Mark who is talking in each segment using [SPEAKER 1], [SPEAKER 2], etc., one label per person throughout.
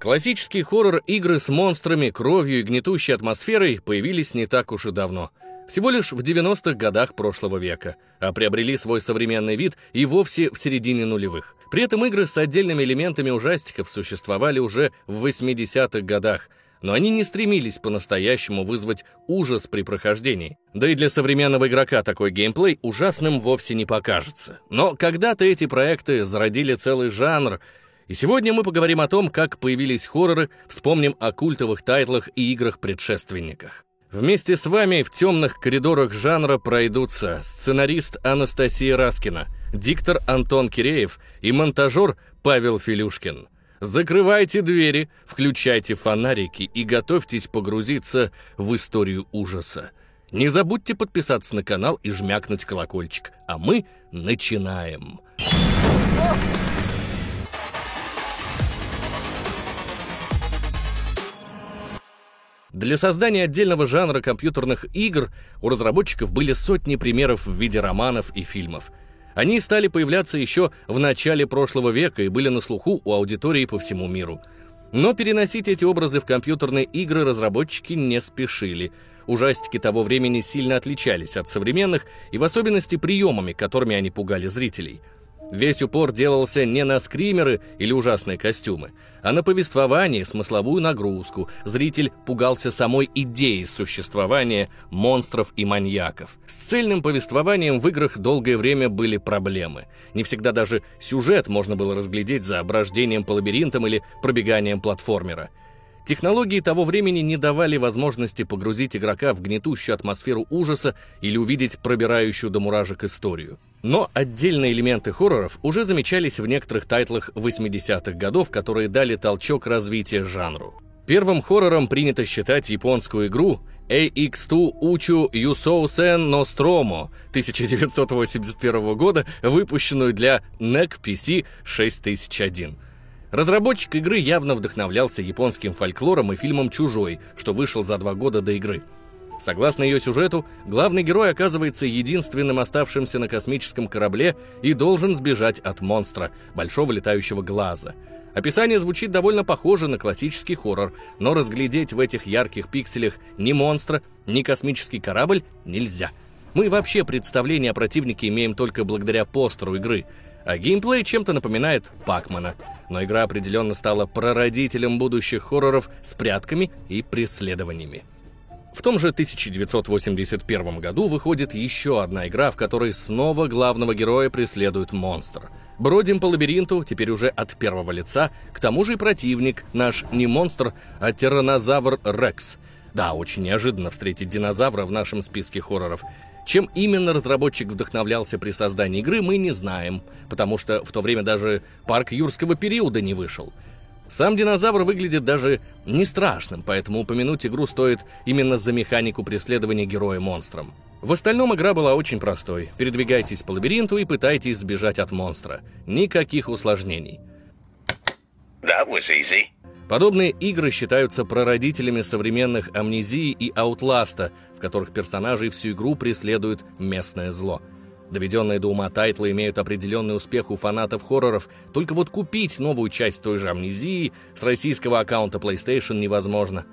[SPEAKER 1] Классический хоррор игры с монстрами, кровью и гнетущей атмосферой появились не так уж и давно. Всего лишь в 90-х годах прошлого века, а приобрели свой современный вид и вовсе в середине нулевых. При этом игры с отдельными элементами ужастиков существовали уже в 80-х годах, но они не стремились по-настоящему вызвать ужас при прохождении. Да и для современного игрока такой геймплей ужасным вовсе не покажется. Но когда-то эти проекты зародили целый жанр — и сегодня мы поговорим о том, как появились хорроры, вспомним о культовых тайтлах и играх-предшественниках. Вместе с вами в темных коридорах жанра пройдутся сценарист Анастасия Раскина, диктор Антон Киреев и монтажер Павел Филюшкин. Закрывайте двери, включайте фонарики и готовьтесь погрузиться в историю ужаса. Не забудьте подписаться на канал и жмякнуть колокольчик. А мы начинаем. Начинаем. Для создания отдельного жанра компьютерных игр у разработчиков были сотни примеров в виде романов и фильмов. Они стали появляться еще в начале прошлого века и были на слуху у аудитории по всему миру. Но переносить эти образы в компьютерные игры разработчики не спешили. Ужастики того времени сильно отличались от современных и в особенности приемами, которыми они пугали зрителей – Весь упор делался не на скримеры или ужасные костюмы, а на повествование, смысловую нагрузку. Зритель пугался самой идеи существования монстров и маньяков. С цельным повествованием в играх долгое время были проблемы. Не всегда даже сюжет можно было разглядеть за оброждением по лабиринтам или пробеганием платформера. Технологии того времени не давали возможности погрузить игрока в гнетущую атмосферу ужаса или увидеть пробирающую до муражек историю. Но отдельные элементы хорроров уже замечались в некоторых тайтлах 80-х годов, которые дали толчок развития жанру. Первым хоррором принято считать японскую игру AX2 Учу Юсоусен Ностромо 1981 года, выпущенную для NEC PC 6001. Разработчик игры явно вдохновлялся японским фольклором и фильмом «Чужой», что вышел за два года до игры. Согласно ее сюжету, главный герой оказывается единственным оставшимся на космическом корабле и должен сбежать от монстра, большого летающего глаза. Описание звучит довольно похоже на классический хоррор, но разглядеть в этих ярких пикселях ни монстра, ни космический корабль нельзя. Мы вообще представление о противнике имеем только благодаря постеру игры, а геймплей чем-то напоминает Пакмана — но игра определенно стала прародителем будущих хорроров с прятками и преследованиями. В том же 1981 году выходит еще одна игра, в которой снова главного героя преследует монстр. Бродим по лабиринту, теперь уже от первого лица, к тому же и противник, наш не монстр, а тиранозавр Рекс. Да, очень неожиданно встретить динозавра в нашем списке хорроров. Чем именно разработчик вдохновлялся при создании игры, мы не знаем, потому что в то время даже парк юрского периода не вышел. Сам динозавр выглядит даже не страшным, поэтому упомянуть игру стоит именно за механику преследования героя монстром. В остальном игра была очень простой. Передвигайтесь по лабиринту и пытайтесь сбежать от монстра. Никаких усложнений. That was easy. Подобные игры считаются прародителями современных амнезии и аутласта, в которых персонажей всю игру преследует местное зло. Доведенные до ума тайтлы имеют определенный успех у фанатов хорроров, только вот купить новую часть той же амнезии с российского аккаунта PlayStation невозможно.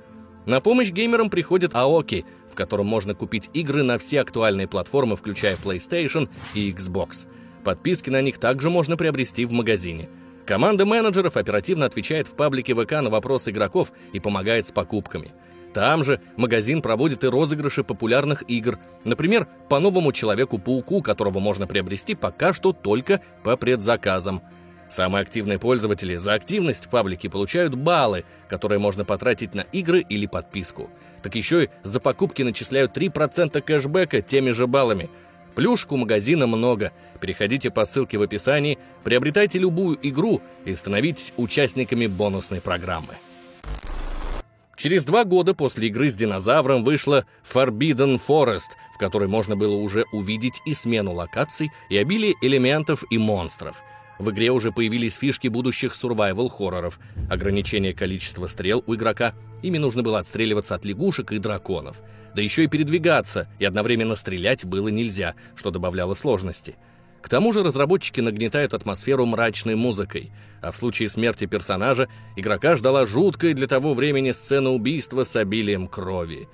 [SPEAKER 1] На помощь геймерам приходит Aoki, в котором можно купить игры на все актуальные платформы, включая PlayStation и Xbox. Подписки на них также можно приобрести в магазине – Команда менеджеров оперативно отвечает в паблике ВК на вопросы игроков и помогает с покупками. Там же магазин проводит и розыгрыши популярных игр. Например, по новому Человеку-пауку, которого можно приобрести пока что только по предзаказам. Самые активные пользователи за активность в паблике получают баллы, которые можно потратить на игры или подписку. Так еще и за покупки начисляют 3% кэшбэка теми же баллами – Плюшек у магазина много. Переходите по ссылке в описании, приобретайте любую игру и становитесь участниками бонусной программы. Через два года после игры с динозавром вышла Forbidden Forest, в которой можно было уже увидеть и смену локаций, и обилие элементов и монстров. В игре уже появились фишки будущих survival-хорроров, ограничение количества стрел у игрока, ими нужно было отстреливаться от лягушек и драконов – да еще и передвигаться, и одновременно стрелять было нельзя, что добавляло сложности. К тому же разработчики нагнетают атмосферу мрачной музыкой, а в случае смерти персонажа игрока ждала жуткая для того времени сцена убийства с обилием крови.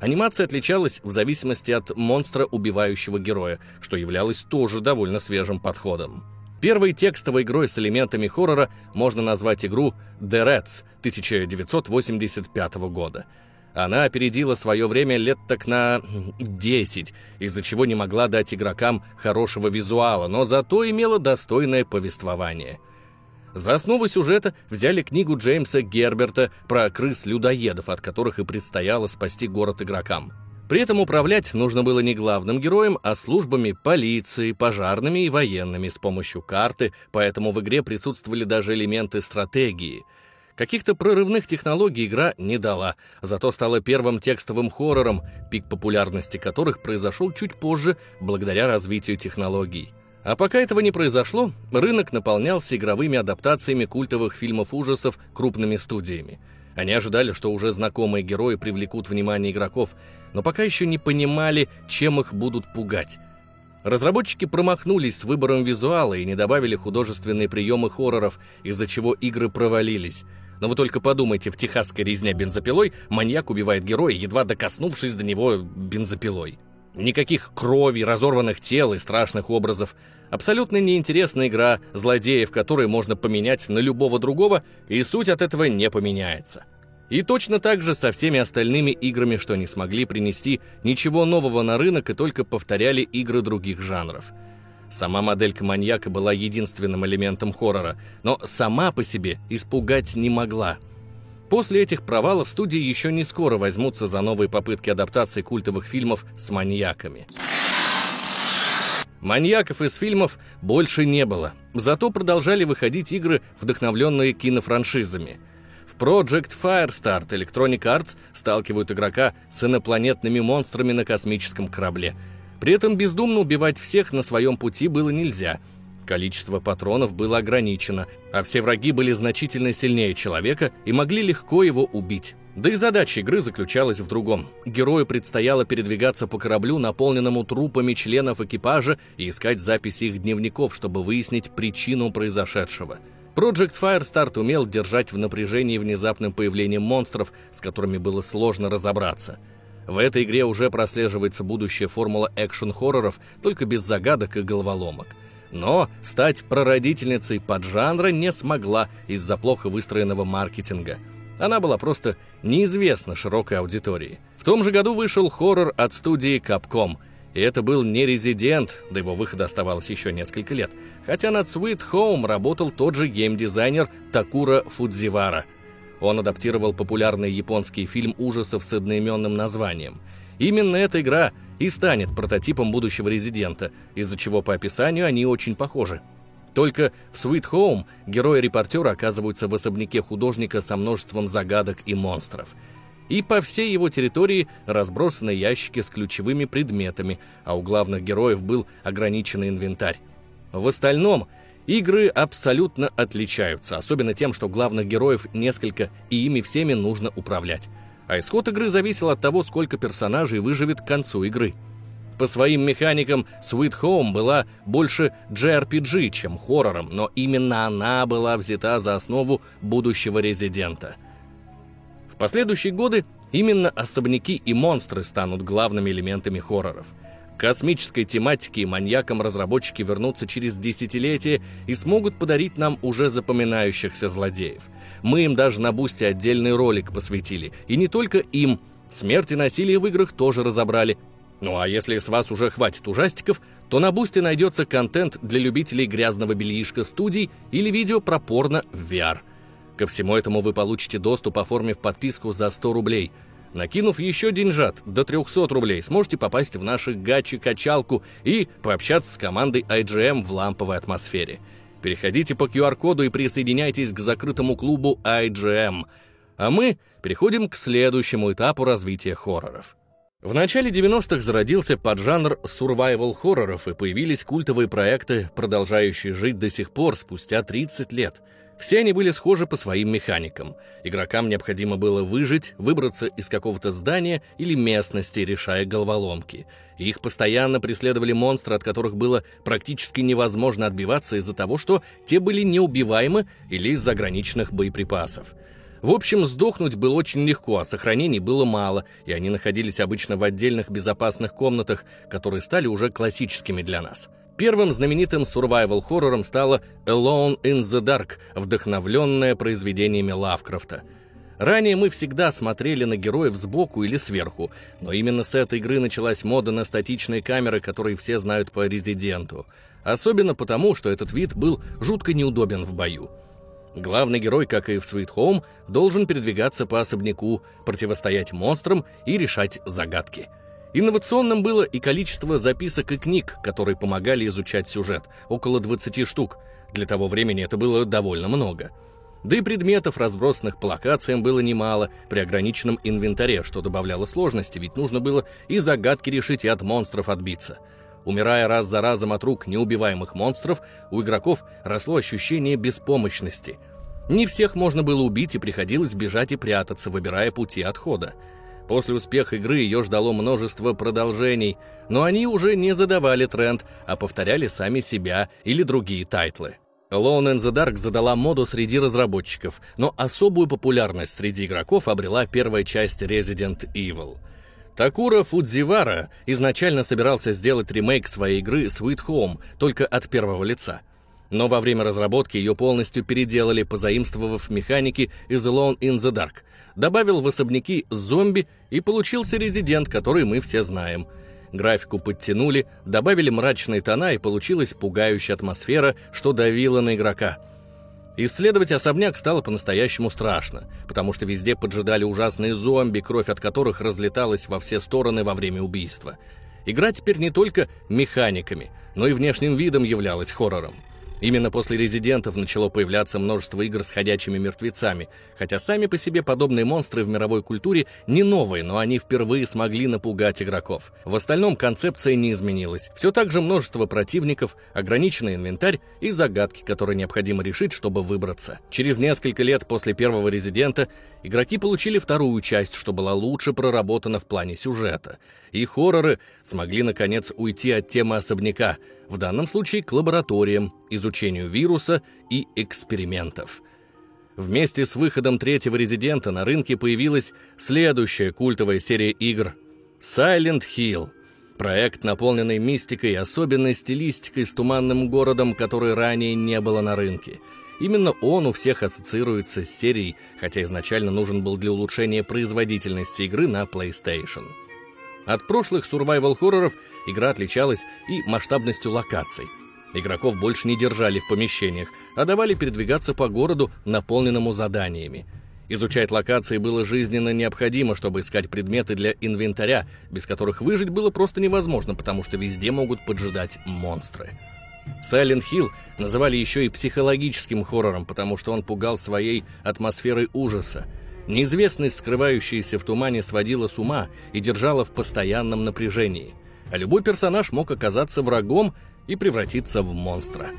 [SPEAKER 1] Анимация отличалась в зависимости от монстра, убивающего героя, что являлось тоже довольно свежим подходом. Первой текстовой игрой с элементами хоррора можно назвать игру The Rats 1985 года. Она опередила свое время лет так на 10, из-за чего не могла дать игрокам хорошего визуала, но зато имела достойное повествование. За основу сюжета взяли книгу Джеймса Герберта про крыс-людоедов, от которых и предстояло спасти город игрокам. При этом управлять нужно было не главным героем, а службами полиции, пожарными и военными с помощью карты, поэтому в игре присутствовали даже элементы стратегии. Каких-то прорывных технологий игра не дала, зато стала первым текстовым хоррором, пик популярности которых произошел чуть позже благодаря развитию технологий. А пока этого не произошло, рынок наполнялся игровыми адаптациями культовых фильмов ужасов крупными студиями. Они ожидали, что уже знакомые герои привлекут внимание игроков, но пока еще не понимали, чем их будут пугать. Разработчики промахнулись с выбором визуала и не добавили художественные приемы хорроров, из-за чего игры провалились. Но вы только подумайте, в техасской резня бензопилой маньяк убивает героя, едва докоснувшись до него бензопилой. Никаких крови, разорванных тел и страшных образов. Абсолютно неинтересная игра, злодеев которой можно поменять на любого другого, и суть от этого не поменяется. И точно так же со всеми остальными играми, что не смогли принести ничего нового на рынок и только повторяли игры других жанров. Сама моделька маньяка была единственным элементом хоррора, но сама по себе испугать не могла. После этих провалов студии еще не скоро возьмутся за новые попытки адаптации культовых фильмов с маньяками. Маньяков из фильмов больше не было, зато продолжали выходить игры, вдохновленные кинофраншизами – Project Firestart Electronic Arts сталкивают игрока с инопланетными монстрами на космическом корабле. При этом бездумно убивать всех на своем пути было нельзя. Количество патронов было ограничено, а все враги были значительно сильнее человека и могли легко его убить. Да и задача игры заключалась в другом. Герою предстояло передвигаться по кораблю, наполненному трупами членов экипажа, и искать записи их дневников, чтобы выяснить причину произошедшего – Project Firestart умел держать в напряжении внезапным появлением монстров, с которыми было сложно разобраться. В этой игре уже прослеживается будущая формула экшн-хорроров, только без загадок и головоломок. Но стать прародительницей поджанра не смогла из-за плохо выстроенного маркетинга. Она была просто неизвестна широкой аудитории. В том же году вышел хоррор от студии Capcom — и это был не резидент, до его выхода оставалось еще несколько лет, хотя над Sweet Home работал тот же геймдизайнер Такура Фудзивара. Он адаптировал популярный японский фильм ужасов с одноименным названием. Именно эта игра и станет прототипом будущего резидента, из-за чего по описанию они очень похожи. Только в Sweet Home герои-репортеры оказываются в особняке художника со множеством загадок и монстров – и по всей его территории разбросаны ящики с ключевыми предметами, а у главных героев был ограниченный инвентарь. В остальном игры абсолютно отличаются, особенно тем, что главных героев несколько, и ими всеми нужно управлять. А исход игры зависел от того, сколько персонажей выживет к концу игры. По своим механикам Sweet Home была больше JRPG, чем хоррором, но именно она была взята за основу будущего Резидента — последующие годы именно особняки и монстры станут главными элементами хорроров. Космической тематике маньякам разработчики вернутся через десятилетия и смогут подарить нам уже запоминающихся злодеев. Мы им даже на бусте отдельный ролик посвятили. И не только им. Смерть и насилие в играх тоже разобрали. Ну а если с вас уже хватит ужастиков, то на бусте найдется контент для любителей грязного бельишка студий или видео про порно в VR. Ко всему этому вы получите доступ, оформив подписку за 100 рублей. Накинув еще деньжат до 300 рублей, сможете попасть в наши гачи-качалку и пообщаться с командой IGM в ламповой атмосфере. Переходите по QR-коду и присоединяйтесь к закрытому клубу IGM. А мы переходим к следующему этапу развития хорроров. В начале 90-х зародился поджанр сурвайвал-хорроров и появились культовые проекты, продолжающие жить до сих пор, спустя 30 лет – Все они были схожи по своим механикам. Игрокам необходимо было выжить, выбраться из какого-то здания или местности, решая головоломки. их постоянно преследовали монстры, от которых было практически невозможно отбиваться из-за того, что те были неубиваемы или из заграничных боеприпасов. В общем, сдохнуть было очень легко, а сохранений было мало, и они находились обычно в отдельных безопасных комнатах, которые стали уже классическими для нас. Первым знаменитым survival-хоррором стало «Alone in the Dark», вдохновленное произведениями Лавкрафта. Ранее мы всегда смотрели на героев сбоку или сверху, но именно с этой игры началась мода на статичные камеры, которые все знают по «Резиденту». Особенно потому, что этот вид был жутко неудобен в бою. Главный герой, как и в Sweet Home, должен передвигаться по особняку, противостоять монстрам и решать загадки. Инновационным было и количество записок и книг, которые помогали изучать сюжет, около 20 штук. Для того времени это было довольно много. Да и предметов, разбросанных по локациям, было немало при ограниченном инвентаре, что добавляло сложности, ведь нужно было и загадки решить, и от монстров отбиться. Умирая раз за разом от рук неубиваемых монстров, у игроков росло ощущение беспомощности. Не всех можно было убить, и приходилось бежать и прятаться, выбирая пути отхода. После успеха игры ее ждало множество продолжений, но они уже не задавали тренд, а повторяли сами себя или другие тайтлы. Alone in the Dark задала моду среди разработчиков, но особую популярность среди игроков обрела первая часть Resident Evil. Токуро Фудзивара изначально собирался сделать ремейк своей игры Sweet Home, только от первого лица. Но во время разработки ее полностью переделали, позаимствовав механики из Alone in the Dark. Добавил в особняки зомби и получился резидент, который мы все знаем. Графику подтянули, добавили мрачные тона и получилась пугающая атмосфера, что давило на игрока. Исследовать особняк стало по-настоящему страшно, потому что везде поджидали ужасные зомби, кровь от которых разлеталась во все стороны во время убийства. Игра теперь не только механиками, но и внешним видом являлась хоррором. Именно после «Резидентов» начало появляться множество игр с ходячими мертвецами, хотя сами по себе подобные монстры в мировой культуре не новые, но они впервые смогли напугать игроков. В остальном концепция не изменилась. Все так же множество противников, ограниченный инвентарь и загадки, которые необходимо решить, чтобы выбраться. Через несколько лет после первого «Резидента» игроки получили вторую часть, что была лучше проработана в плане сюжета. И хорроры смогли, наконец, уйти от темы особняка — в данном случае к лабораториям, изучению вируса и экспериментов. Вместе с выходом третьего резидента на рынке появилась следующая культовая серия игр Silent Hill. Проект, наполненный мистикой и особенной стилистикой с туманным городом, который ранее не было на рынке. Именно он у всех ассоциируется с серией, хотя изначально нужен был для улучшения производительности игры на PlayStation. От прошлых сурвайвал-хорроров игра отличалась и масштабностью локаций. Игроков больше не держали в помещениях, а давали передвигаться по городу, наполненному заданиями. Изучать локации было жизненно необходимо, чтобы искать предметы для инвентаря, без которых выжить было просто невозможно, потому что везде могут поджидать монстры. Silent Hill называли еще и психологическим хоррором, потому что он пугал своей атмосферой ужаса. Неизвестность, скрывающаяся в тумане, сводила с ума и держала в постоянном напряжении. А любой персонаж мог оказаться врагом и превратиться в монстра.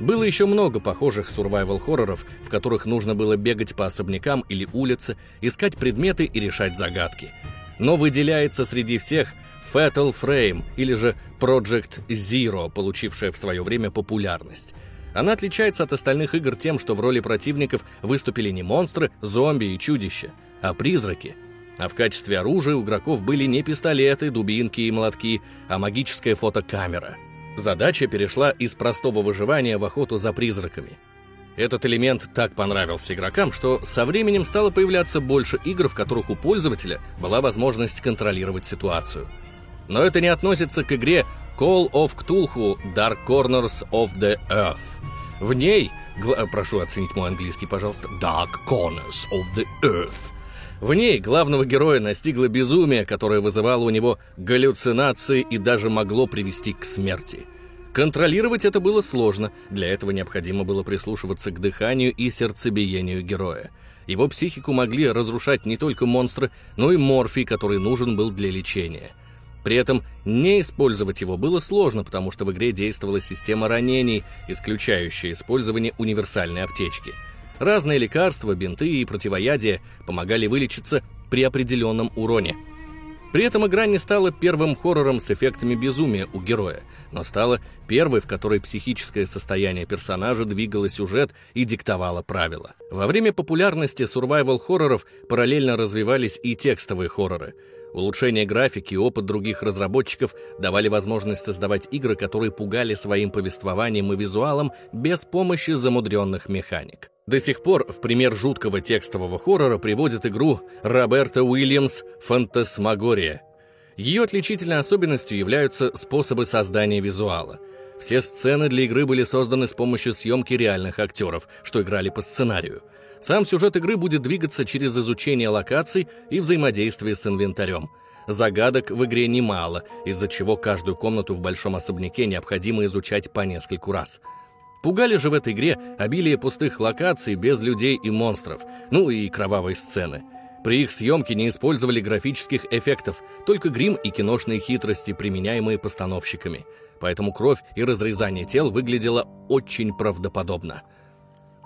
[SPEAKER 1] Было еще много похожих сурвайвал-хорроров, в которых нужно было бегать по особнякам или улице, искать предметы и решать загадки. Но выделяется среди всех Fatal Frame или же Project Zero, получившая в свое время популярность. Она отличается от остальных игр тем, что в роли противников выступили не монстры, зомби и чудища, а призраки. А в качестве оружия у игроков были не пистолеты, дубинки и молотки, а магическая фотокамера. Задача перешла из простого выживания в охоту за призраками. Этот элемент так понравился игрокам, что со временем стало появляться больше игр, в которых у пользователя была возможность контролировать ситуацию. Но это не относится к игре Call of Cthulhu Dark Corners of the Earth. В ней, гла- прошу оценить мой английский, пожалуйста, Dark Corners of the Earth. В ней главного героя настигло безумие, которое вызывало у него галлюцинации и даже могло привести к смерти. Контролировать это было сложно, для этого необходимо было прислушиваться к дыханию и сердцебиению героя. Его психику могли разрушать не только монстры, но и морфий, который нужен был для лечения – При этом не использовать его было сложно, потому что в игре действовала система ранений, исключающая использование универсальной аптечки. Разные лекарства, бинты и противоядия помогали вылечиться при определенном уроне. При этом игра не стала первым хоррором с эффектами безумия у героя, но стала первой, в которой психическое состояние персонажа двигало сюжет и диктовало правила. Во время популярности survival-хорроров параллельно развивались и текстовые хорроры — Улучшение графики и опыт других разработчиков давали возможность создавать игры, которые пугали своим повествованием и визуалом без помощи замудренных механик. До сих пор в пример жуткого текстового хоррора приводит игру Роберта Уильямс «Фантасмагория». Ее отличительной особенностью являются способы создания визуала. Все сцены для игры были созданы с помощью съемки реальных актеров, что играли по сценарию – сам сюжет игры будет двигаться через изучение локаций и взаимодействие с инвентарем. Загадок в игре немало, из-за чего каждую комнату в большом особняке необходимо изучать по нескольку раз. Пугали же в этой игре обилие пустых локаций без людей и монстров, ну и кровавые сцены. При их съемке не использовали графических эффектов, только грим и киношные хитрости, применяемые постановщиками. Поэтому кровь и разрезание тел выглядело очень правдоподобно.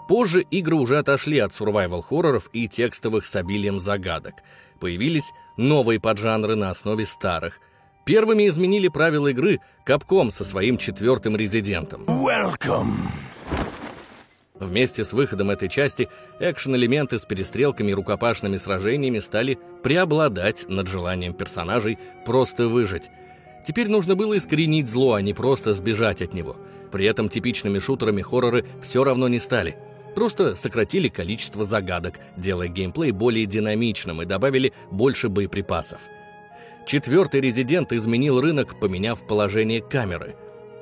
[SPEAKER 1] Позже игры уже отошли от сурвайвал-хорроров и текстовых с обилием загадок. Появились новые поджанры на основе старых. Первыми изменили правила игры Capcom со своим четвертым резидентом. Welcome. Вместе с выходом этой части экшен-элементы с перестрелками и рукопашными сражениями стали преобладать над желанием персонажей просто выжить. Теперь нужно было искоренить зло, а не просто сбежать от него. При этом типичными шутерами хорроры все равно не стали – Просто сократили количество загадок, делая геймплей более динамичным и добавили больше боеприпасов. Четвертый резидент изменил рынок, поменяв положение камеры.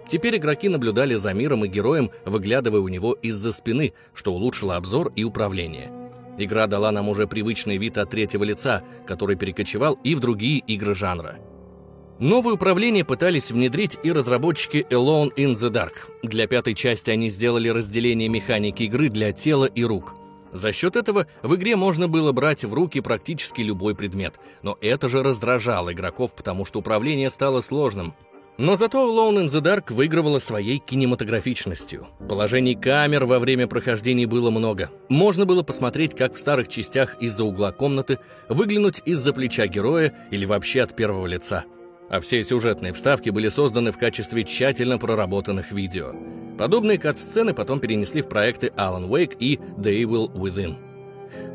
[SPEAKER 1] Теперь игроки наблюдали за миром и героем, выглядывая у него из-за спины, что улучшило обзор и управление. Игра дала нам уже привычный вид от третьего лица, который перекочевал и в другие игры жанра. Новое управление пытались внедрить и разработчики Alone in the Dark. Для пятой части они сделали разделение механики игры для тела и рук. За счет этого в игре можно было брать в руки практически любой предмет, но это же раздражало игроков, потому что управление стало сложным. Но зато Alone in the Dark выигрывала своей кинематографичностью. Положений камер во время прохождения было много. Можно было посмотреть, как в старых частях из-за угла комнаты, выглянуть из-за плеча героя или вообще от первого лица – а все сюжетные вставки были созданы в качестве тщательно проработанных видео. Подобные кат-сцены потом перенесли в проекты Alan Wake и The Evil Within.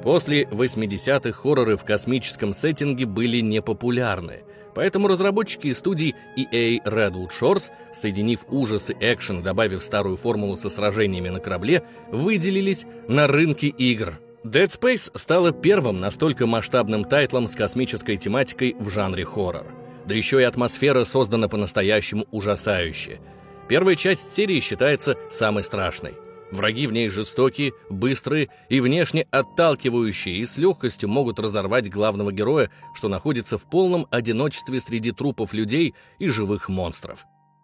[SPEAKER 1] После 80-х хорроры в космическом сеттинге были непопулярны, поэтому разработчики из студии EA Redwood Shores, соединив ужас и экшен добавив старую формулу со сражениями на корабле, выделились на рынке игр. Dead Space стала первым настолько масштабным тайтлом с космической тематикой в жанре хоррор. Да еще и атмосфера создана по-настоящему ужасающая. Первая часть серии считается самой страшной. Враги в ней жестокие, быстрые и внешне отталкивающие, и с легкостью могут разорвать главного героя, что находится в полном одиночестве среди трупов людей и живых монстров.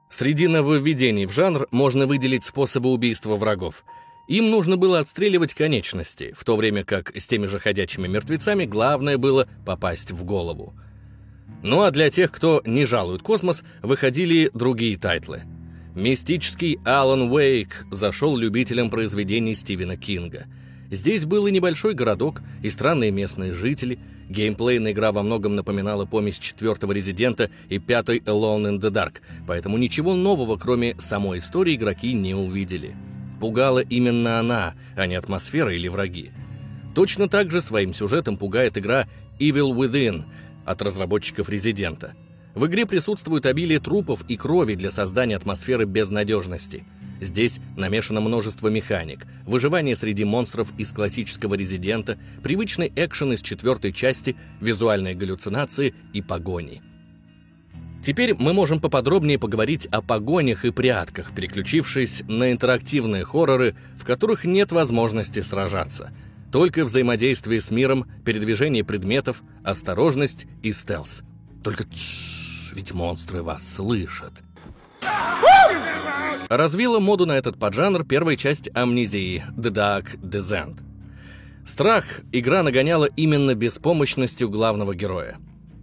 [SPEAKER 1] Среди нововведений в жанр можно выделить способы убийства врагов. Им нужно было отстреливать конечности, в то время как с теми же ходячими мертвецами главное было попасть в голову. Ну а для тех, кто не жалует космос, выходили другие тайтлы. Мистический Алан Уэйк зашел любителям произведений Стивена Кинга. Здесь был и небольшой городок, и странные местные жители. Геймплейно игра во многом напоминала помесь четвертого Резидента и пятой Alone in the Dark, поэтому ничего нового, кроме самой истории, игроки не увидели. Пугала именно она, а не атмосфера или враги. Точно так же своим сюжетом пугает игра Evil Within — от разработчиков «Резидента». В игре присутствует обилие трупов и крови для создания атмосферы безнадежности. Здесь намешано множество механик, выживание среди монстров из классического «Резидента», привычный экшен из четвертой части, визуальные галлюцинации и погони. Теперь мы можем поподробнее поговорить о погонях и прятках, переключившись на интерактивные хорроры, в которых нет возможности сражаться – только взаимодействие с миром, передвижение предметов, осторожность и стелс. Только тш, ведь монстры вас слышат. Развила моду на этот поджанр первая часть амнезии The Dark Descent. Страх игра нагоняла именно беспомощностью главного героя.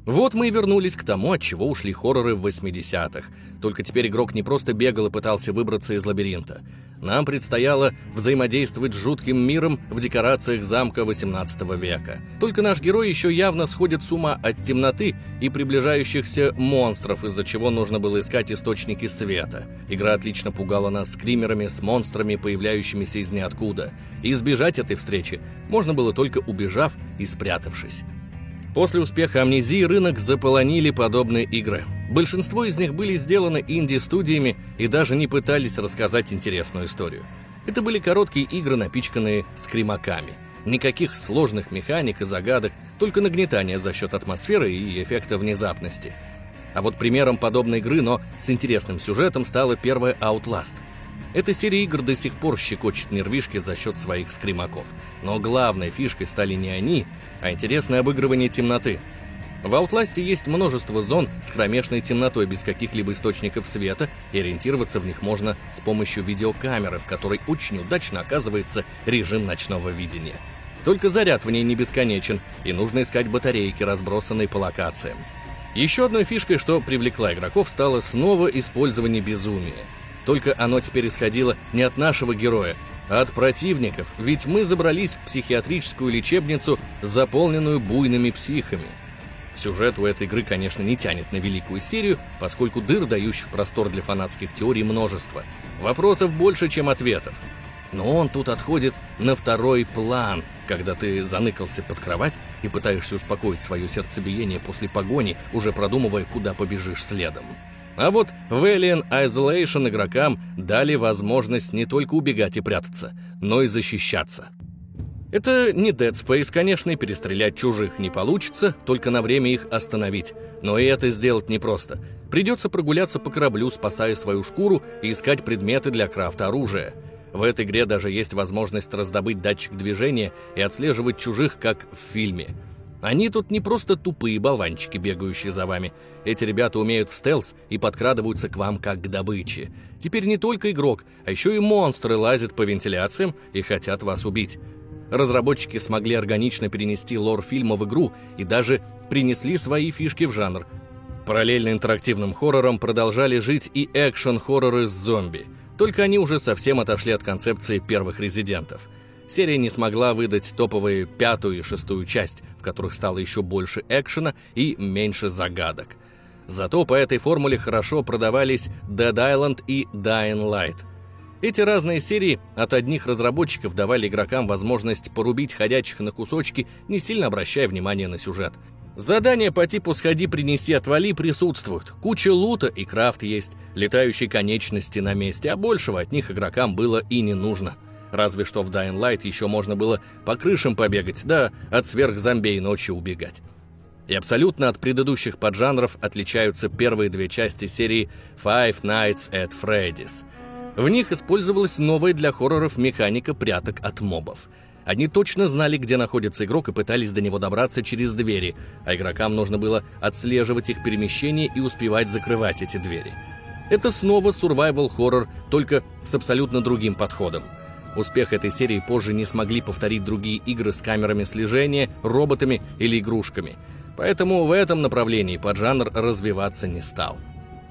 [SPEAKER 1] Вот мы и вернулись к тому, от чего ушли хорроры в 80-х. Только теперь игрок не просто бегал и пытался выбраться из лабиринта. Нам предстояло взаимодействовать с жутким миром в декорациях замка 18 века. Только наш герой еще явно сходит с ума от темноты и приближающихся монстров, из-за чего нужно было искать источники света. Игра отлично пугала нас скримерами с монстрами, появляющимися из ниоткуда. И избежать этой встречи можно было только убежав и спрятавшись. После успеха «Амнезии» рынок заполонили подобные игры. Большинство из них были сделаны инди-студиями и даже не пытались рассказать интересную историю. Это были короткие игры, напичканные скримаками. Никаких сложных механик и загадок, только нагнетание за счет атмосферы и эффекта внезапности. А вот примером подобной игры, но с интересным сюжетом, стала первая Outlast — эта серия игр до сих пор щекочет нервишки за счет своих скримаков. Но главной фишкой стали не они, а интересное обыгрывание темноты. В Outlast есть множество зон с кромешной темнотой без каких-либо источников света, и ориентироваться в них можно с помощью видеокамеры, в которой очень удачно оказывается режим ночного видения. Только заряд в ней не бесконечен, и нужно искать батарейки, разбросанные по локациям. Еще одной фишкой, что привлекла игроков, стало снова использование безумия. Только оно теперь исходило не от нашего героя, а от противников, ведь мы забрались в психиатрическую лечебницу, заполненную буйными психами. Сюжет у этой игры, конечно, не тянет на великую серию, поскольку дыр, дающих простор для фанатских теорий, множество. Вопросов больше, чем ответов. Но он тут отходит на второй план, когда ты заныкался под кровать и пытаешься успокоить свое сердцебиение после погони, уже продумывая, куда побежишь следом. А вот в Alien Isolation игрокам дали возможность не только убегать и прятаться, но и защищаться. Это не Dead Space, конечно, и перестрелять чужих не получится, только на время их остановить. Но и это сделать непросто. Придется прогуляться по кораблю, спасая свою шкуру и искать предметы для крафта оружия. В этой игре даже есть возможность раздобыть датчик движения и отслеживать чужих, как в фильме – они тут не просто тупые болванчики, бегающие за вами. Эти ребята умеют в стелс и подкрадываются к вам как к добыче. Теперь не только игрок, а еще и монстры лазят по вентиляциям и хотят вас убить. Разработчики смогли органично перенести лор фильма в игру и даже принесли свои фишки в жанр. Параллельно интерактивным хоррорам продолжали жить и экшен-хорроры с зомби. Только они уже совсем отошли от концепции первых резидентов – Серия не смогла выдать топовые пятую и шестую часть, в которых стало еще больше экшена и меньше загадок. Зато по этой формуле хорошо продавались Dead Island и Dying Light. Эти разные серии от одних разработчиков давали игрокам возможность порубить ходячих на кусочки, не сильно обращая внимания на сюжет. Задания по типу «сходи, принеси, отвали» присутствуют. Куча лута и крафт есть, летающие конечности на месте, а большего от них игрокам было и не нужно. Разве что в Dying Light еще можно было по крышам побегать, да от сверхзомбей ночью убегать. И абсолютно от предыдущих поджанров отличаются первые две части серии Five Nights at Freddy's. В них использовалась новая для хорроров механика пряток от мобов. Они точно знали, где находится игрок и пытались до него добраться через двери, а игрокам нужно было отслеживать их перемещение и успевать закрывать эти двери. Это снова survival хоррор, только с абсолютно другим подходом – Успех этой серии позже не смогли повторить другие игры с камерами слежения, роботами или игрушками. Поэтому в этом направлении поджанр развиваться не стал.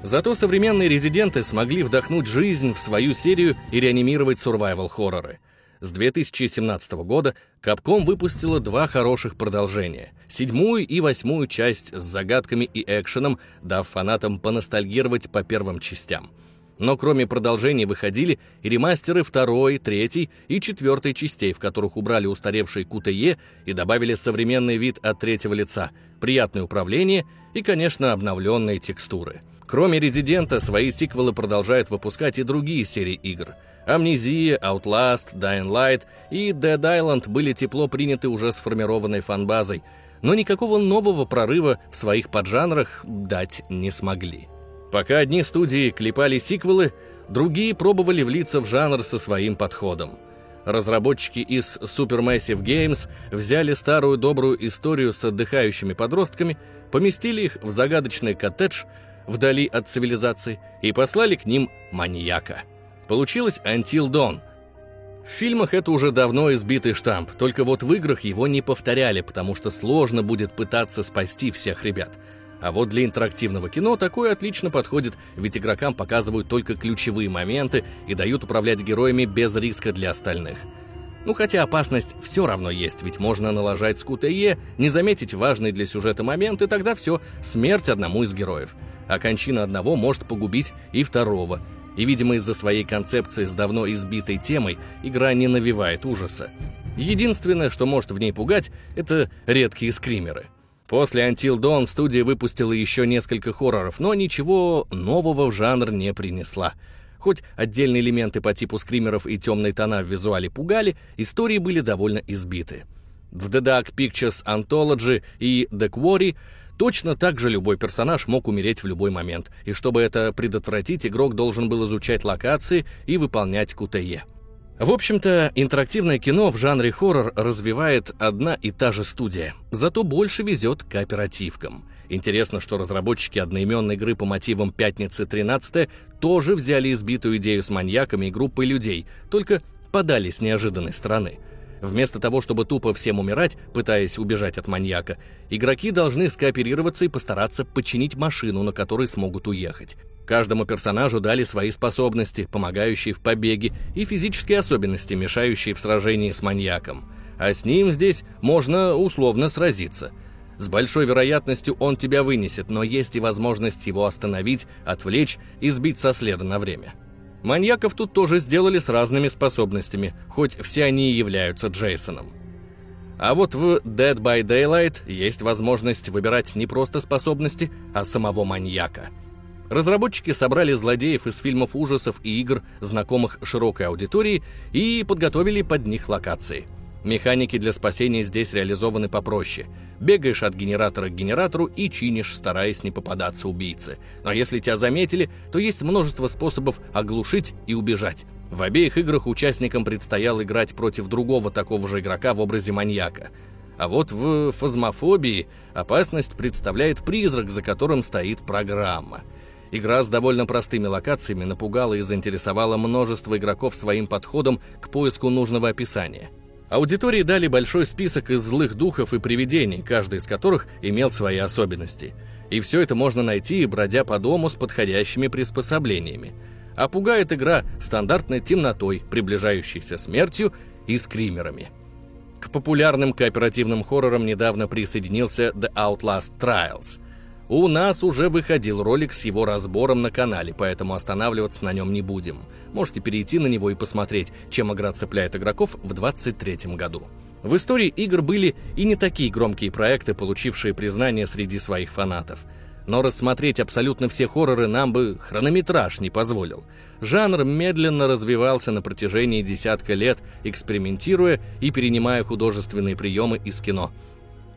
[SPEAKER 1] Зато современные резиденты смогли вдохнуть жизнь в свою серию и реанимировать сурвайвал-хорроры. С 2017 года Capcom выпустила два хороших продолжения — седьмую и восьмую часть с загадками и экшеном, дав фанатам поностальгировать по первым частям — но кроме продолжений выходили и ремастеры второй, третьей и четвертой частей, в которых убрали устаревший QTE и добавили современный вид от третьего лица, приятное управление и, конечно, обновленные текстуры. Кроме «Резидента», свои сиквелы продолжают выпускать и другие серии игр. «Амнезия», «Outlast», «Dying Light» и «Dead Island» были тепло приняты уже сформированной фанбазой, но никакого нового прорыва в своих поджанрах дать не смогли. Пока одни студии клепали сиквелы, другие пробовали влиться в жанр со своим подходом. Разработчики из Supermassive Games взяли старую добрую историю с отдыхающими подростками, поместили их в загадочный коттедж вдали от цивилизации и послали к ним маньяка. Получилось Until Dawn. В фильмах это уже давно избитый штамп, только вот в играх его не повторяли, потому что сложно будет пытаться спасти всех ребят. А вот для интерактивного кино такое отлично подходит, ведь игрокам показывают только ключевые моменты и дают управлять героями без риска для остальных. Ну хотя опасность все равно есть, ведь можно налажать с QTE, не заметить важный для сюжета момент, и тогда все, смерть одному из героев. А кончина одного может погубить и второго. И, видимо, из-за своей концепции с давно избитой темой, игра не навевает ужаса. Единственное, что может в ней пугать, это редкие скримеры. После Until Dawn студия выпустила еще несколько хорроров, но ничего нового в жанр не принесла. Хоть отдельные элементы по типу скримеров и темные тона в визуале пугали, истории были довольно избиты. В The Dark Pictures Anthology и The Quarry точно так же любой персонаж мог умереть в любой момент, и чтобы это предотвратить, игрок должен был изучать локации и выполнять QTE. В общем-то, интерактивное кино в жанре хоррор развивает одна и та же студия, зато больше везет кооперативкам. Интересно, что разработчики одноименной игры по мотивам «Пятницы 13 тоже взяли избитую идею с маньяками и группой людей, только подали с неожиданной стороны. Вместо того, чтобы тупо всем умирать, пытаясь убежать от маньяка, игроки должны скооперироваться и постараться починить машину, на которой смогут уехать. Каждому персонажу дали свои способности, помогающие в побеге, и физические особенности, мешающие в сражении с маньяком. А с ним здесь можно условно сразиться. С большой вероятностью он тебя вынесет, но есть и возможность его остановить, отвлечь и сбить со следа на время. Маньяков тут тоже сделали с разными способностями, хоть все они и являются Джейсоном. А вот в Dead by Daylight есть возможность выбирать не просто способности, а самого маньяка – Разработчики собрали злодеев из фильмов ужасов и игр, знакомых широкой аудитории, и подготовили под них локации. Механики для спасения здесь реализованы попроще. Бегаешь от генератора к генератору и чинишь, стараясь не попадаться убийце. Но если тебя заметили, то есть множество способов оглушить и убежать. В обеих играх участникам предстояло играть против другого такого же игрока в образе маньяка. А вот в фазмофобии опасность представляет призрак, за которым стоит программа – Игра с довольно простыми локациями напугала и заинтересовала множество игроков своим подходом к поиску нужного описания. Аудитории дали большой список из злых духов и привидений, каждый из которых имел свои особенности. И все это можно найти, бродя по дому с подходящими приспособлениями. А пугает игра стандартной темнотой, приближающейся смертью и скримерами. К популярным кооперативным хоррорам недавно присоединился The Outlast Trials – у нас уже выходил ролик с его разбором на канале, поэтому останавливаться на нем не будем. Можете перейти на него и посмотреть, чем игра цепляет игроков в 2023 году. В истории игр были и не такие громкие проекты, получившие признание среди своих фанатов. Но рассмотреть абсолютно все хорроры нам бы хронометраж не позволил. Жанр медленно развивался на протяжении десятка лет, экспериментируя и перенимая художественные приемы из кино –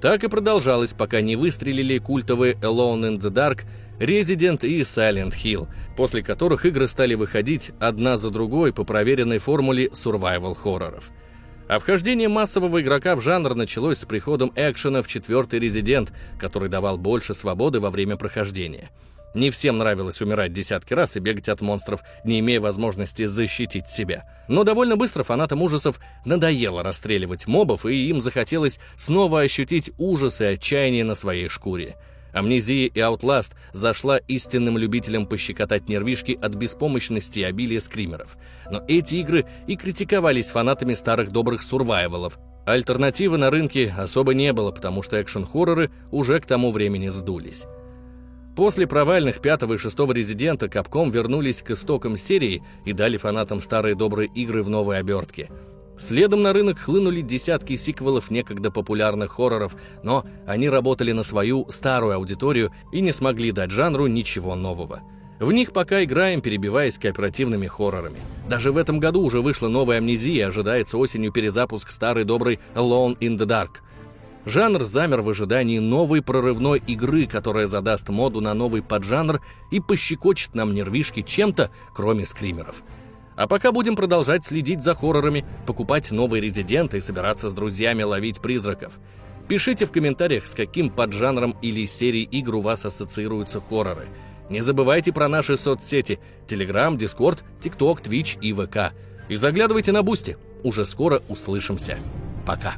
[SPEAKER 1] так и продолжалось, пока не выстрелили культовые Alone in the Dark, Resident и Silent Hill, после которых игры стали выходить одна за другой по проверенной формуле survival-хорроров. А вхождение массового игрока в жанр началось с приходом экшена в четвертый Resident, который давал больше свободы во время прохождения – не всем нравилось умирать десятки раз и бегать от монстров, не имея возможности защитить себя. Но довольно быстро фанатам ужасов надоело расстреливать мобов, и им захотелось снова ощутить ужас и отчаяние на своей шкуре. Амнезия и Outlast зашла истинным любителям пощекотать нервишки от беспомощности и обилия скримеров. Но эти игры и критиковались фанатами старых добрых сурвайвалов. Альтернативы на рынке особо не было, потому что экшн-хорроры уже к тому времени сдулись. После провальных пятого и шестого резидента Capcom вернулись к истокам серии и дали фанатам старые добрые игры в новой обертке. Следом на рынок хлынули десятки сиквелов некогда популярных хорроров, но они работали на свою старую аудиторию и не смогли дать жанру ничего нового. В них пока играем, перебиваясь кооперативными хоррорами. Даже в этом году уже вышла новая амнезия, ожидается осенью перезапуск старой доброй Alone in the Dark. Жанр замер в ожидании новой прорывной игры, которая задаст моду на новый поджанр и пощекочет нам нервишки чем-то, кроме скримеров. А пока будем продолжать следить за хоррорами, покупать новые резиденты и собираться с друзьями ловить призраков. Пишите в комментариях, с каким поджанром или серией игр у вас ассоциируются хорроры. Не забывайте про наши соцсети – Telegram, Discord, TikTok, Twitch и ВК. И заглядывайте на Бусти – Уже скоро услышимся. Пока.